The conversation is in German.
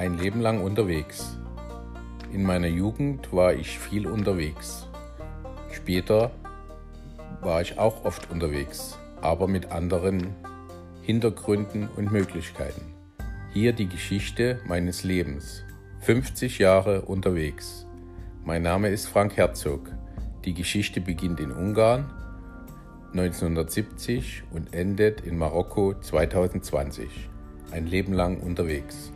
Ein Leben lang unterwegs. In meiner Jugend war ich viel unterwegs. Später war ich auch oft unterwegs, aber mit anderen Hintergründen und Möglichkeiten. Hier die Geschichte meines Lebens. 50 Jahre unterwegs. Mein Name ist Frank Herzog. Die Geschichte beginnt in Ungarn 1970 und endet in Marokko 2020. Ein Leben lang unterwegs.